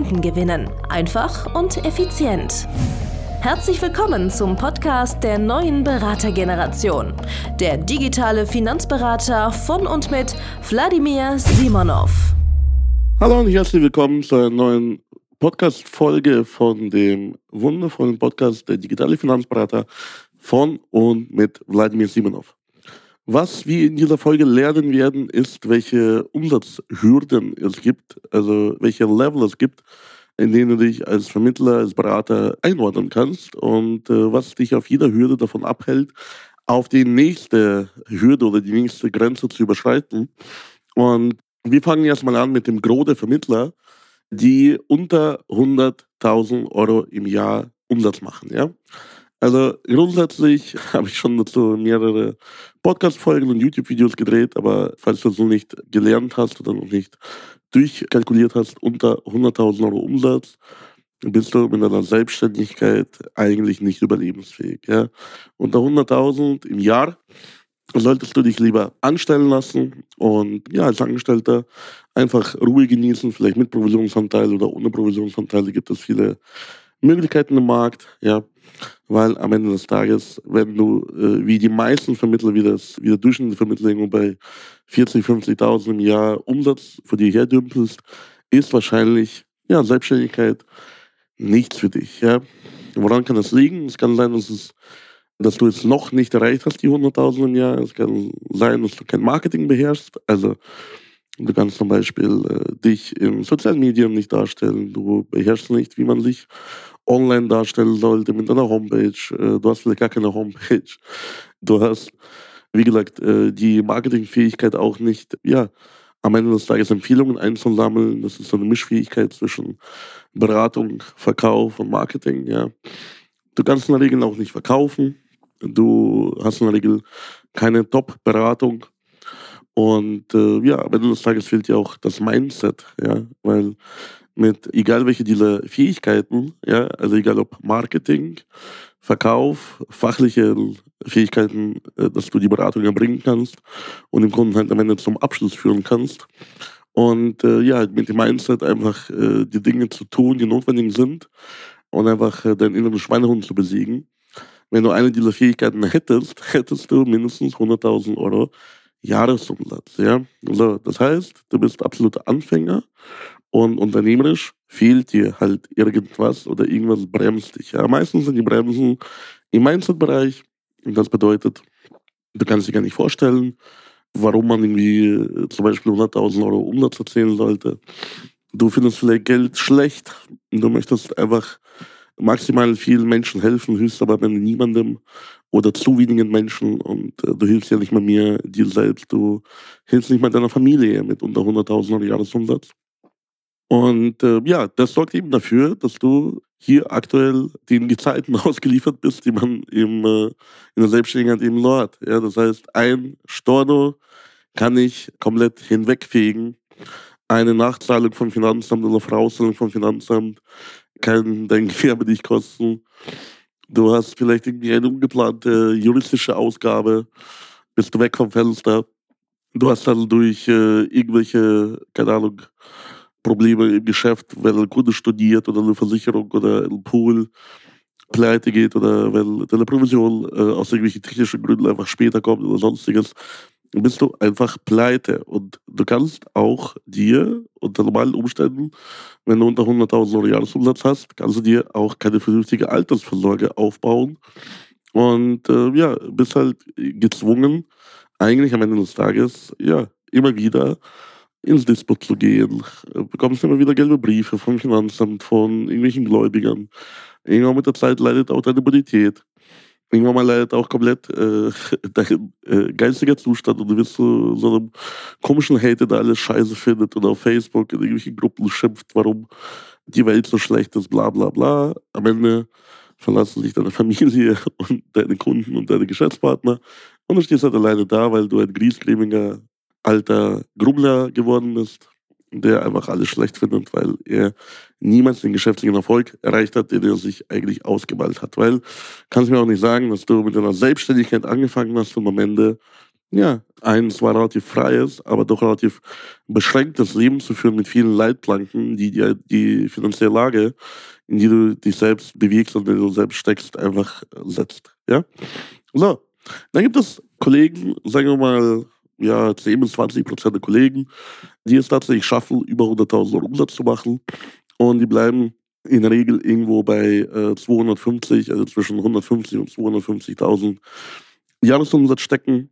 Kunden gewinnen. Einfach und effizient. Herzlich willkommen zum Podcast der neuen Beratergeneration. Der digitale Finanzberater von und mit Wladimir Simonov. Hallo und herzlich willkommen zu einer neuen Podcast-Folge von dem wundervollen Podcast der digitale Finanzberater von und mit Wladimir Simonov. Was wir in dieser Folge lernen werden, ist, welche Umsatzhürden es gibt, also welche Level es gibt, in denen du dich als Vermittler, als Berater einordnen kannst und äh, was dich auf jeder Hürde davon abhält, auf die nächste Hürde oder die nächste Grenze zu überschreiten. Und wir fangen erstmal an mit dem Gros der Vermittler, die unter 100.000 Euro im Jahr Umsatz machen. Ja? Also grundsätzlich habe ich schon dazu mehrere Podcast-Folgen und YouTube-Videos gedreht, aber falls du es noch nicht gelernt hast oder noch nicht durchkalkuliert hast, unter 100.000 Euro Umsatz, bist du mit deiner Selbstständigkeit eigentlich nicht überlebensfähig. Ja? Unter 100.000 im Jahr solltest du dich lieber anstellen lassen und ja, als Angestellter einfach Ruhe genießen, vielleicht mit Provisionsanteil oder ohne Provisionsanteil. gibt es viele Möglichkeiten im Markt. Ja, weil am Ende des Tages, wenn du äh, wie die meisten Vermittler, wie, das, wie der durchschnittliche Vermittler bei 40, 50.000 im Jahr Umsatz vor dir herdümpelst, ist wahrscheinlich ja, Selbstständigkeit nichts für dich. Ja. Woran kann das liegen? Es kann sein, dass, es, dass du es noch nicht erreicht hast, die 100.000 im Jahr. Es kann sein, dass du kein Marketing beherrschst. Also du kannst zum Beispiel äh, dich in sozialen Medien nicht darstellen. Du beherrschst nicht, wie man sich online darstellen sollte mit einer Homepage. Äh, du hast vielleicht gar keine Homepage. Du hast, wie gesagt, äh, die Marketingfähigkeit auch nicht, ja, am Ende des Tages Empfehlungen einzusammeln. Das ist so eine Mischfähigkeit zwischen Beratung, Verkauf und Marketing, ja. Du kannst in der Regel auch nicht verkaufen. Du hast in der Regel keine Top-Beratung. Und äh, ja, am Ende des Tages fehlt dir auch das Mindset, ja, weil mit egal welche dieser Fähigkeiten, ja, also egal ob Marketing, Verkauf, fachliche Fähigkeiten, äh, dass du die Beratung erbringen kannst und den Kunden halt am Ende zum Abschluss führen kannst. Und äh, ja, mit dem Mindset einfach äh, die Dinge zu tun, die notwendig sind und einfach äh, deinen inneren Schweinehund zu besiegen. Wenn du eine dieser Fähigkeiten hättest, hättest du mindestens 100.000 Euro Jahresumsatz. Ja? Also, das heißt, du bist absoluter Anfänger und unternehmerisch fehlt dir halt irgendwas oder irgendwas bremst dich. Ja? Meistens sind die Bremsen im Mindset-Bereich. Und das bedeutet, du kannst dir gar nicht vorstellen, warum man irgendwie äh, zum Beispiel 100.000 Euro Umsatz erzielen sollte. Du findest vielleicht Geld schlecht und du möchtest einfach maximal vielen Menschen helfen, hilfst aber niemandem oder zu wenigen Menschen und äh, du hilfst ja nicht mal mir dir selbst, du hilfst nicht mal deiner Familie mit unter 100.000 Euro Jahresumsatz. Und äh, ja, das sorgt eben dafür, dass du hier aktuell den Gezeiten ausgeliefert bist, die man im, äh, in der Selbstständigkeit eben hat. Ja, das heißt, ein Storno kann ich komplett hinwegfegen. Eine Nachzahlung vom Finanzamt oder Vorauszahlung vom Finanzamt kann dein Gewerbe dich kosten. Du hast vielleicht irgendwie eine ungeplante juristische Ausgabe, bist du weg vom Fenster. Du hast dann durch äh, irgendwelche, keine Ahnung, Probleme im Geschäft, wenn ein Kunde studiert oder eine Versicherung oder ein Pool pleite geht oder wenn deine Provision äh, aus irgendwelchen technischen Gründen einfach später kommt oder sonstiges, bist du einfach pleite. Und du kannst auch dir unter normalen Umständen, wenn du unter 100.000 Euro Jahresumsatz hast, kannst du dir auch keine vernünftige Altersvorsorge aufbauen. Und äh, ja, bist halt gezwungen, eigentlich am Ende des Tages, ja, immer wieder ins Disput zu gehen. Äh, bekommst immer wieder gelbe Briefe vom Finanzamt, von irgendwelchen Gläubigern. Irgendwann mit der Zeit leidet auch deine Bonität. Irgendwann mal leidet auch komplett. Äh, dein äh, geistiger Zustand. Und du wirst so, so einem komischen Hater, der alles scheiße findet und auf Facebook in irgendwelchen Gruppen schimpft, warum die Welt so schlecht ist, bla bla bla. Am Ende verlassen sich deine Familie und deine Kunden und deine Geschäftspartner. Und du stehst halt alleine da, weil du ein griesgrämiger alter Grummler geworden bist, der einfach alles schlecht findet, weil er niemals den geschäftlichen Erfolg erreicht hat, den er sich eigentlich ausgemalt hat. Weil, kannst mir auch nicht sagen, dass du mit deiner Selbstständigkeit angefangen hast und am Ende ja, ein zwar relativ freies, aber doch relativ beschränktes Leben zu führen mit vielen Leitplanken, die dir die finanzielle Lage, in die du dich selbst bewegst und in du selbst steckst, einfach setzt. Ja? So. Dann gibt es Kollegen, sagen wir mal, ja, 10 bis 20 Prozent der Kollegen, die es tatsächlich schaffen, über 100.000 Euro Umsatz zu machen. Und die bleiben in der Regel irgendwo bei äh, 250, also zwischen 150 und 250.000 Jahresumsatz stecken.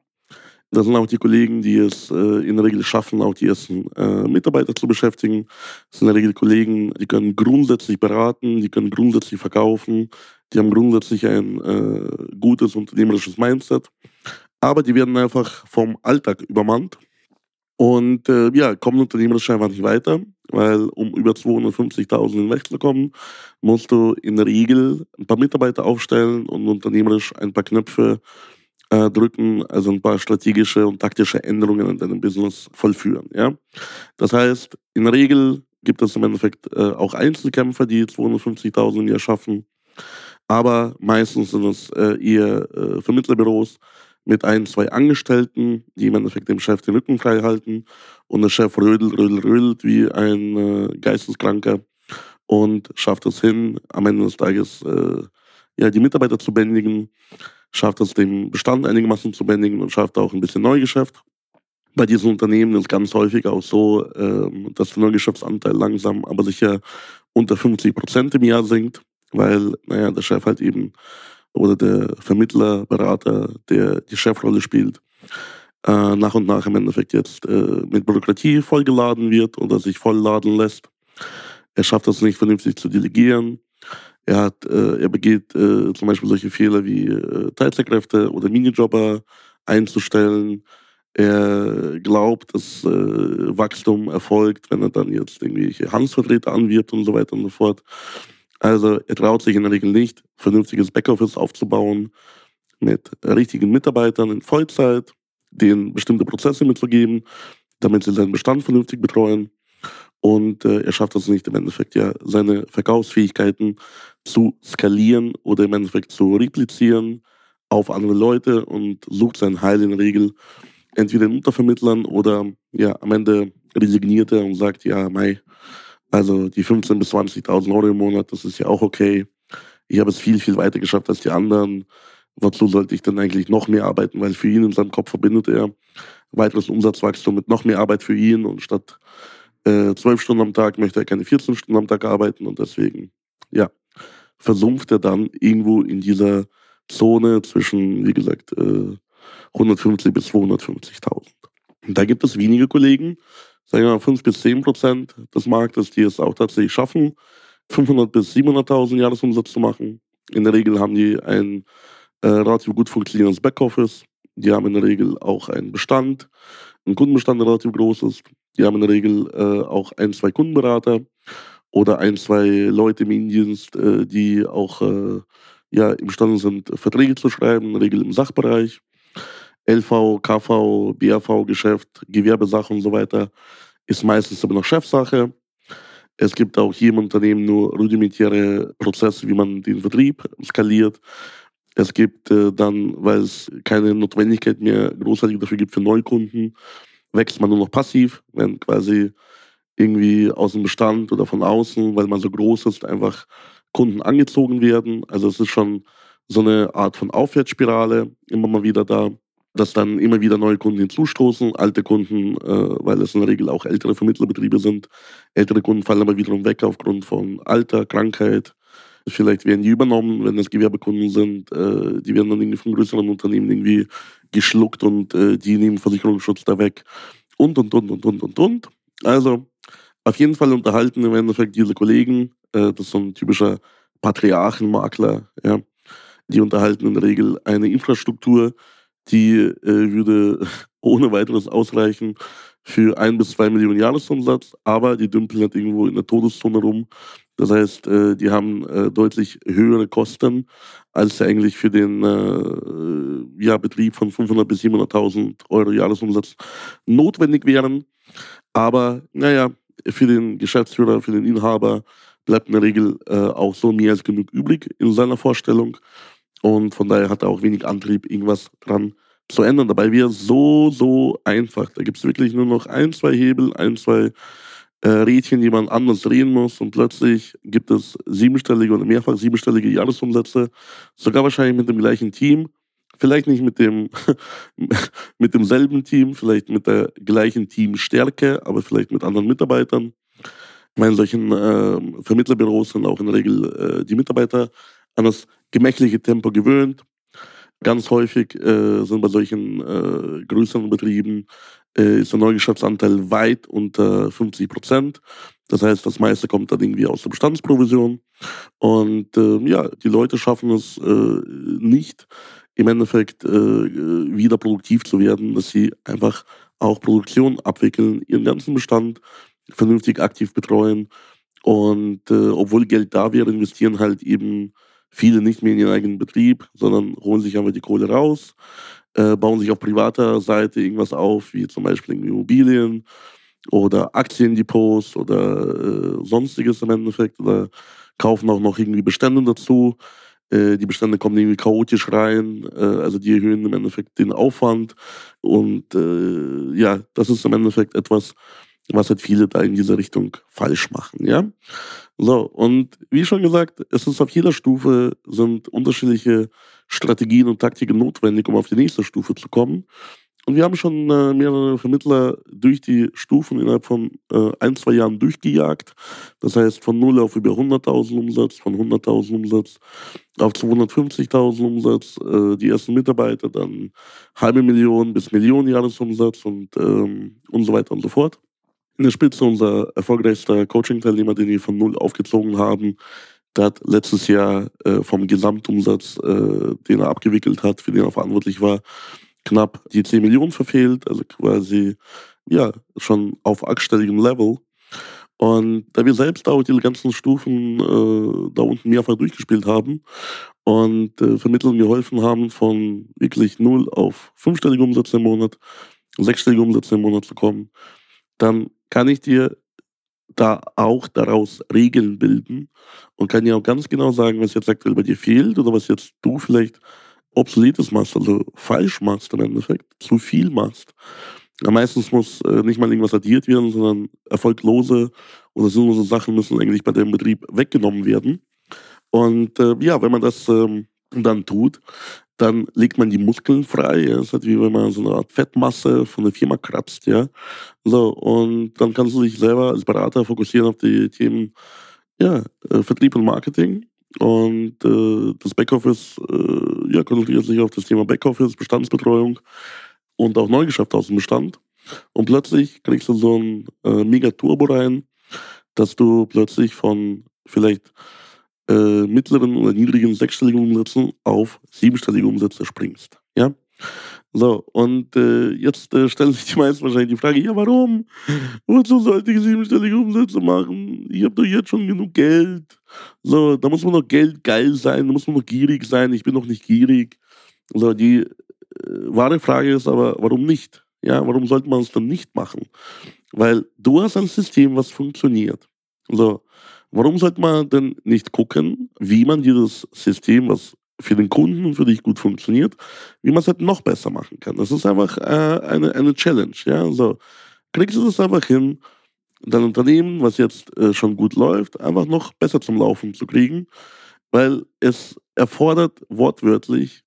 Das sind auch die Kollegen, die es äh, in der Regel schaffen, auch die ersten äh, Mitarbeiter zu beschäftigen. Das sind in der Regel Kollegen, die können grundsätzlich beraten, die können grundsätzlich verkaufen, die haben grundsätzlich ein äh, gutes unternehmerisches Mindset. Aber die werden einfach vom Alltag übermannt und äh, ja, kommen unternehmerisch einfach nicht weiter, weil um über 250.000 hinwegzukommen, musst du in der Regel ein paar Mitarbeiter aufstellen und unternehmerisch ein paar Knöpfe äh, drücken, also ein paar strategische und taktische Änderungen in deinem Business vollführen. Ja? Das heißt, in der Regel gibt es im Endeffekt äh, auch Einzelkämpfer, die 250.000 im Jahr schaffen, aber meistens sind es äh, eher äh, Vermittlerbüros mit ein, zwei Angestellten, die im Endeffekt dem Chef den Rücken frei halten und der Chef rödelt, rödelt, rödelt wie ein äh, Geisteskranker und schafft es hin, am Ende des Tages äh, ja, die Mitarbeiter zu bändigen, schafft es, den Bestand einigermaßen zu bändigen und schafft auch ein bisschen Neugeschäft. Bei diesen Unternehmen ist ganz häufig auch so, ähm, dass der Neugeschäftsanteil langsam, aber sicher unter 50 Prozent im Jahr sinkt, weil naja, der Chef halt eben oder der Vermittler, Berater, der die Chefrolle spielt, äh, nach und nach im Endeffekt jetzt äh, mit Bürokratie vollgeladen wird oder sich vollladen lässt. Er schafft es nicht vernünftig zu delegieren. Er, hat, äh, er begeht äh, zum Beispiel solche Fehler wie äh, Teilzeitkräfte oder Minijobber einzustellen. Er glaubt, dass äh, Wachstum erfolgt, wenn er dann jetzt irgendwelche Handelsvertreter anwirbt und so weiter und so fort. Also er traut sich in der Regel nicht, vernünftiges Backoffice aufzubauen mit richtigen Mitarbeitern in Vollzeit, denen bestimmte Prozesse mitzugeben, damit sie seinen Bestand vernünftig betreuen. Und äh, er schafft es nicht im Endeffekt ja, seine Verkaufsfähigkeiten zu skalieren oder im Endeffekt zu replizieren auf andere Leute und sucht sein Heil in der Regel entweder in Untervermittlern oder ja, am Ende resigniert er und sagt, ja, Mai, also die 15.000 bis 20.000 Euro im Monat, das ist ja auch okay. Ich habe es viel, viel weiter geschafft als die anderen. Wozu sollte ich denn eigentlich noch mehr arbeiten? Weil für ihn in seinem Kopf verbindet er weiteres Umsatzwachstum mit noch mehr Arbeit für ihn und statt äh, zwölf Stunden am Tag möchte er keine 14 Stunden am Tag arbeiten und deswegen, ja, versumpft er dann irgendwo in dieser Zone zwischen, wie gesagt, äh, 150 bis 250.000. Da gibt es wenige Kollegen, sagen wir mal 5 bis 10 Prozent des Marktes, die es auch tatsächlich schaffen, 500 bis 700.000 Jahresumsatz zu machen. In der Regel haben die ein äh, relativ gut funktionierendes Backoffice. Die haben in der Regel auch einen Bestand, einen Kundenbestand, der relativ groß ist. Die haben in der Regel äh, auch ein, zwei Kundenberater oder ein, zwei Leute im Indienst, äh, die auch äh, ja, imstande sind, Verträge zu schreiben, in der Regel im Sachbereich. LV, KV, BAV-Geschäft, Gewerbesache und so weiter, ist meistens aber noch Chefsache. Es gibt auch hier im Unternehmen nur rudimentäre Prozesse, wie man den Vertrieb skaliert. Es gibt äh, dann, weil es keine Notwendigkeit mehr großartig dafür gibt für Neukunden, wächst man nur noch passiv, wenn quasi irgendwie aus dem Bestand oder von außen, weil man so groß ist, einfach Kunden angezogen werden. Also es ist schon so eine Art von Aufwärtsspirale immer mal wieder da dass dann immer wieder neue Kunden hinzustoßen, alte Kunden, äh, weil es in der Regel auch ältere Vermittlerbetriebe sind. Ältere Kunden fallen aber wiederum weg aufgrund von Alter, Krankheit. Vielleicht werden die übernommen, wenn es Gewerbekunden sind. Äh, die werden dann irgendwie von größeren Unternehmen irgendwie geschluckt und äh, die nehmen Versicherungsschutz da weg. Und, und, und, und, und, und, und. Also, auf jeden Fall unterhalten im Endeffekt diese Kollegen, äh, das ist so ein typischer Patriarchenmakler, ja. Die unterhalten in der Regel eine Infrastruktur, die äh, würde ohne weiteres ausreichen für ein bis zwei Millionen Jahresumsatz, aber die dümpeln halt irgendwo in der Todeszone rum Das heißt, äh, die haben äh, deutlich höhere Kosten, als eigentlich für den äh, ja, Betrieb von 500.000 bis 700.000 Euro Jahresumsatz notwendig wären. Aber naja, für den Geschäftsführer, für den Inhaber bleibt in der Regel auch so mehr als genug übrig in seiner Vorstellung. Und von daher hat er auch wenig Antrieb, irgendwas dran zu ändern. Dabei wäre es so, so einfach. Da gibt es wirklich nur noch ein, zwei Hebel, ein, zwei äh, Rädchen, die man anders drehen muss und plötzlich gibt es siebenstellige oder mehrfach siebenstellige Jahresumsätze, sogar wahrscheinlich mit dem gleichen Team, vielleicht nicht mit dem mit demselben Team, vielleicht mit der gleichen Teamstärke, aber vielleicht mit anderen Mitarbeitern. Ich meine, in solchen äh, Vermittlerbüros sind auch in der Regel äh, die Mitarbeiter an das gemächliche Tempo gewöhnt. Ganz häufig äh, sind bei solchen äh, größeren Betrieben äh, ist der Neugeschäftsanteil weit unter 50 Prozent. Das heißt, das meiste kommt dann irgendwie aus der Bestandsprovision. Und äh, ja, die Leute schaffen es äh, nicht, im Endeffekt äh, wieder produktiv zu werden, dass sie einfach auch Produktion abwickeln, ihren ganzen Bestand vernünftig aktiv betreuen. Und äh, obwohl Geld da wäre, investieren halt eben viele nicht mehr in ihren eigenen Betrieb, sondern holen sich einfach die Kohle raus, äh, bauen sich auf privater Seite irgendwas auf, wie zum Beispiel Immobilien oder Aktiendepots oder äh, sonstiges im Endeffekt oder kaufen auch noch irgendwie Bestände dazu. Äh, die Bestände kommen irgendwie chaotisch rein, äh, also die erhöhen im Endeffekt den Aufwand und äh, ja, das ist im Endeffekt etwas, was halt viele da in dieser Richtung falsch machen, ja. So, und wie schon gesagt, es ist auf jeder Stufe sind unterschiedliche Strategien und Taktiken notwendig, um auf die nächste Stufe zu kommen. Und wir haben schon äh, mehrere Vermittler durch die Stufen innerhalb von äh, ein, zwei Jahren durchgejagt. Das heißt, von 0 auf über 100.000 Umsatz, von 100.000 Umsatz auf 250.000 Umsatz, äh, die ersten Mitarbeiter, dann halbe Million bis Millionen Jahresumsatz und, ähm, und so weiter und so fort in der Spitze unser erfolgreichster Coaching-Teilnehmer, den wir von null aufgezogen haben. Der hat letztes Jahr äh, vom Gesamtumsatz, äh, den er abgewickelt hat, für den er verantwortlich war, knapp die 10 Millionen verfehlt, also quasi ja schon auf achtstelligem Level. Und da wir selbst auch die ganzen Stufen äh, da unten mehrfach durchgespielt haben und äh, Vermittlern geholfen haben, von wirklich null auf fünfstellige Umsätze im Monat, sechsstellige Umsätze im Monat zu kommen, dann kann ich dir da auch daraus Regeln bilden und kann dir auch ganz genau sagen, was jetzt aktuell bei dir fehlt oder was jetzt du vielleicht obsoletes machst, also falsch machst im Endeffekt, zu viel machst. Ja, meistens muss äh, nicht mal irgendwas addiert werden, sondern erfolglose oder sinnlose Sachen müssen eigentlich bei deinem Betrieb weggenommen werden. Und äh, ja, wenn man das ähm, dann tut, dann legt man die Muskeln frei. Ja. Das ist halt wie wenn man so eine Art Fettmasse von der Firma kratzt, ja. So, und dann kannst du dich selber als Berater fokussieren auf die Themen ja, äh, Vertrieb und Marketing. Und äh, das Backoffice äh, ja, konzentriert sich auf das Thema Backoffice, Bestandsbetreuung und auch Neugeschäft aus dem Bestand. Und plötzlich kriegst du so ein äh, Mega-Turbo rein, dass du plötzlich von vielleicht äh, mittleren oder niedrigen sechsstelligen Umsätzen auf siebenstellige Umsätze springst. Ja? So, und äh, jetzt äh, stellen sich die meisten wahrscheinlich die Frage, ja, warum? Wozu sollte ich siebenstellige Umsätze machen? Ich habe doch jetzt schon genug Geld. So, da muss man noch Geld geil sein, da muss man noch gierig sein. Ich bin noch nicht gierig. So, die äh, wahre Frage ist aber, warum nicht? Ja, warum sollte man es dann nicht machen? Weil du hast ein System, was funktioniert. So, Warum sollte man denn nicht gucken, wie man dieses System, was für den Kunden und für dich gut funktioniert, wie man es halt noch besser machen kann? Das ist einfach äh, eine, eine Challenge. Ja? Also, kriegst du das einfach hin, dein Unternehmen, was jetzt äh, schon gut läuft, einfach noch besser zum Laufen zu kriegen, weil es erfordert wortwörtlich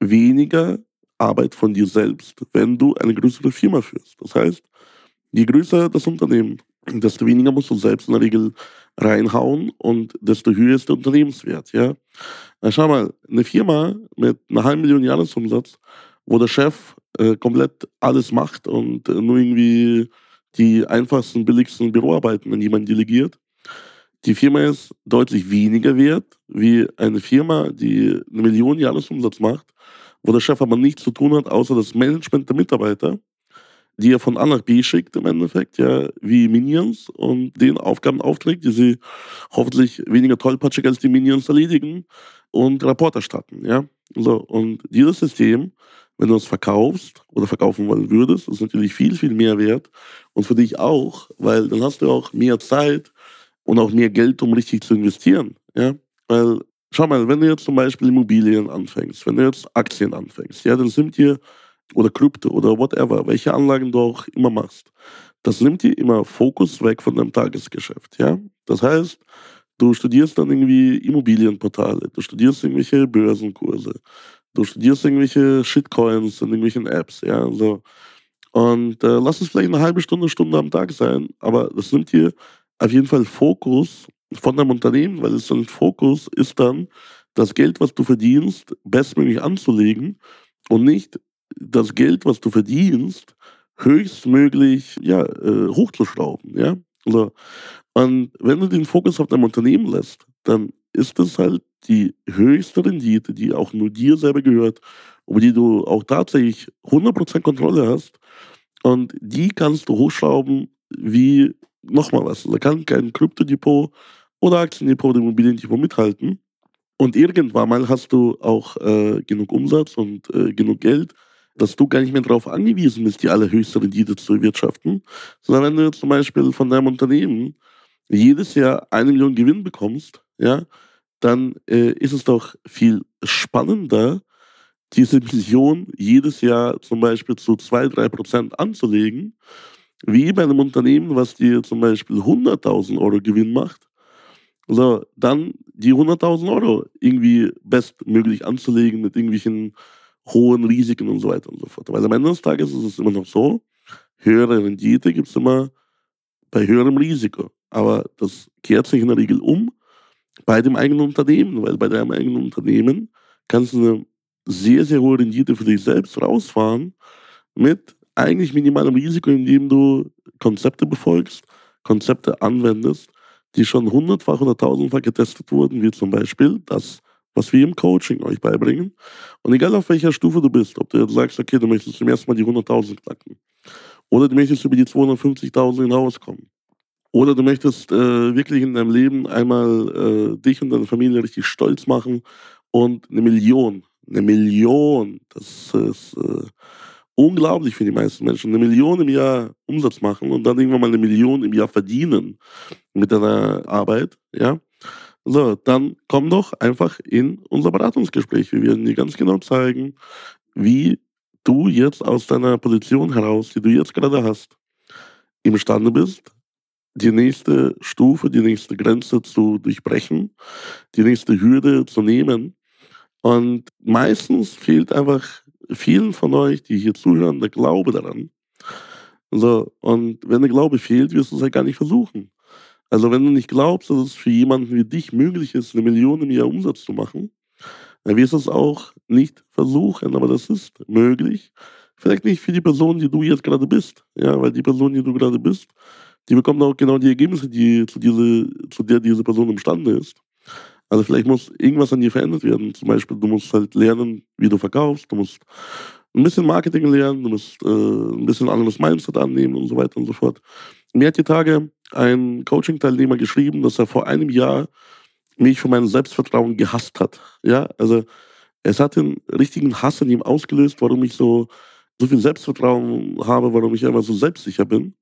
weniger Arbeit von dir selbst, wenn du eine größere Firma führst. Das heißt, je größer das Unternehmen, desto weniger musst du selbst in der Regel reinhauen und desto höher ist der Unternehmenswert. Ja? Na, schau mal, eine Firma mit einer halben Million Jahresumsatz, wo der Chef äh, komplett alles macht und äh, nur irgendwie die einfachsten, billigsten Büroarbeiten an jemanden delegiert. Die Firma ist deutlich weniger wert wie eine Firma, die eine Million Jahresumsatz macht, wo der Chef aber nichts zu tun hat, außer das Management der Mitarbeiter die er von A nach B schickt im Endeffekt, ja, wie Minions und den Aufgaben aufträgt, die sie hoffentlich weniger tollpatschig als die Minions erledigen und Rapport erstatten, ja. So, und dieses System, wenn du es verkaufst oder verkaufen wollen würdest, ist natürlich viel, viel mehr wert und für dich auch, weil dann hast du auch mehr Zeit und auch mehr Geld, um richtig zu investieren, ja. Weil, schau mal, wenn du jetzt zum Beispiel Immobilien anfängst, wenn du jetzt Aktien anfängst, ja, dann sind dir oder Krypto oder whatever, welche Anlagen du auch immer machst, das nimmt dir immer Fokus weg von deinem Tagesgeschäft. Ja? Das heißt, du studierst dann irgendwie Immobilienportale, du studierst irgendwelche Börsenkurse, du studierst irgendwelche Shitcoins in irgendwelchen Apps. Ja? So. Und äh, lass es vielleicht eine halbe Stunde, Stunde am Tag sein, aber das nimmt dir auf jeden Fall Fokus von deinem Unternehmen, weil es dann Fokus ist dann, das Geld, was du verdienst, bestmöglich anzulegen und nicht das Geld, was du verdienst, höchstmöglich ja, äh, hochzuschrauben. Ja? Also, und wenn du den Fokus auf deinem Unternehmen lässt, dann ist es halt die höchste Rendite, die auch nur dir selber gehört, über die du auch tatsächlich 100% Kontrolle hast. Und die kannst du hochschrauben wie nochmal was. Da kann kein Kryptodepot oder Aktiendepot oder Immobiliendepot mithalten. Und irgendwann mal hast du auch äh, genug Umsatz und äh, genug Geld, dass du gar nicht mehr darauf angewiesen bist, die allerhöchste Rendite zu erwirtschaften, sondern wenn du jetzt zum Beispiel von deinem Unternehmen jedes Jahr eine Million Gewinn bekommst, ja, dann äh, ist es doch viel spannender, diese Million jedes Jahr zum Beispiel zu zwei, drei Prozent anzulegen, wie bei einem Unternehmen, was dir zum Beispiel 100.000 Euro Gewinn macht, so, dann die 100.000 Euro irgendwie bestmöglich anzulegen mit irgendwelchen hohen Risiken und so weiter und so fort. Weil am Ende des Tages ist es immer noch so, höhere Rendite gibt es immer bei höherem Risiko. Aber das kehrt sich in der Regel um bei dem eigenen Unternehmen, weil bei deinem eigenen Unternehmen kannst du eine sehr, sehr hohe Rendite für dich selbst rausfahren mit eigentlich minimalem Risiko, indem du Konzepte befolgst, Konzepte anwendest, die schon hundertfach oder tausendfach getestet wurden, wie zum Beispiel das was wir im Coaching euch beibringen. Und egal auf welcher Stufe du bist, ob du jetzt sagst, okay, du möchtest zum ersten Mal die 100.000 knacken, oder du möchtest über die 250.000 hinauskommen, oder du möchtest äh, wirklich in deinem Leben einmal äh, dich und deine Familie richtig stolz machen und eine Million, eine Million, das ist äh, unglaublich für die meisten Menschen, eine Million im Jahr Umsatz machen und dann irgendwann mal eine Million im Jahr verdienen mit deiner Arbeit, ja, so, dann komm doch einfach in unser Beratungsgespräch. Wir werden dir ganz genau zeigen, wie du jetzt aus deiner Position heraus, die du jetzt gerade hast, imstande bist, die nächste Stufe, die nächste Grenze zu durchbrechen, die nächste Hürde zu nehmen. Und meistens fehlt einfach vielen von euch, die hier zuhören, der Glaube daran. So, und wenn der Glaube fehlt, wirst du es halt gar nicht versuchen. Also wenn du nicht glaubst, dass es für jemanden wie dich möglich ist, eine Million im Jahr Umsatz zu machen, dann wirst du es auch nicht versuchen, aber das ist möglich. Vielleicht nicht für die Person, die du jetzt gerade bist, ja, weil die Person, die du gerade bist, die bekommt auch genau die Ergebnisse, die zu, diese, zu der diese Person imstande ist. Also vielleicht muss irgendwas an dir verändert werden. Zum Beispiel, du musst halt lernen, wie du verkaufst, du musst ein bisschen Marketing lernen, du musst äh, ein bisschen anderes Mindset annehmen und so weiter und so fort. Mir hat die Tage ein Coaching-Teilnehmer geschrieben, dass er vor einem Jahr mich für mein Selbstvertrauen gehasst hat. Ja, also es hat den richtigen Hass in ihm ausgelöst, warum ich so, so viel Selbstvertrauen habe, warum ich einfach so selbstsicher bin.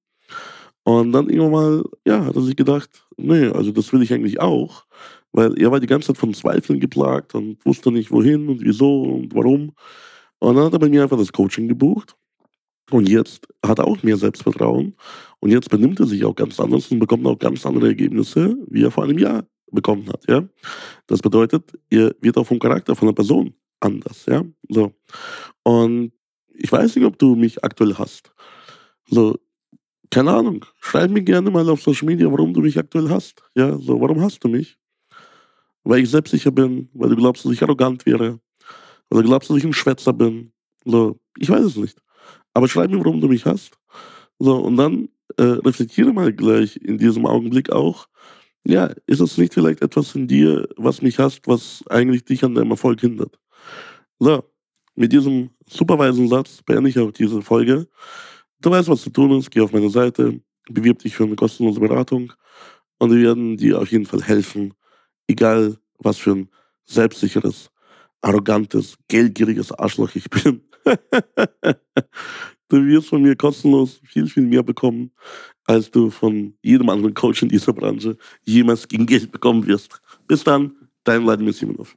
Und dann irgendwann mal, ja, hat er sich gedacht, nee, also das will ich eigentlich auch, weil er war die ganze Zeit von Zweifeln geplagt und wusste nicht wohin und wieso und warum. Und dann hat er bei mir einfach das Coaching gebucht. Und jetzt hat er auch mehr Selbstvertrauen und jetzt benimmt er sich auch ganz anders und bekommt auch ganz andere Ergebnisse, wie er vor einem Jahr bekommen hat. Ja? Das bedeutet, er wird auch vom Charakter von der Person anders. Ja? So. Und ich weiß nicht, ob du mich aktuell hast. So, keine Ahnung. Schreib mir gerne mal auf Social Media, warum du mich aktuell hast. Ja, so, warum hast du mich? Weil ich selbstsicher bin, weil du glaubst, dass ich arrogant wäre, weil du glaubst, dass ich ein Schwätzer bin. So, ich weiß es nicht. Aber schreib mir, warum du mich hast. So, und dann äh, reflektiere mal gleich in diesem Augenblick auch, ja, ist es nicht vielleicht etwas in dir, was mich hasst, was eigentlich dich an deinem Erfolg hindert? So, mit diesem superweisen Satz beende ich auch diese Folge. Du weißt, was zu tun ist. Geh auf meine Seite, bewirb dich für eine kostenlose Beratung und wir werden dir auf jeden Fall helfen, egal was für ein selbstsicheres, arrogantes, geldgieriges Arschloch ich bin. du wirst von mir kostenlos viel, viel mehr bekommen, als du von jedem anderen Coach in dieser Branche jemals gegen Geld bekommen wirst. Bis dann, dein Vladimir Simonov.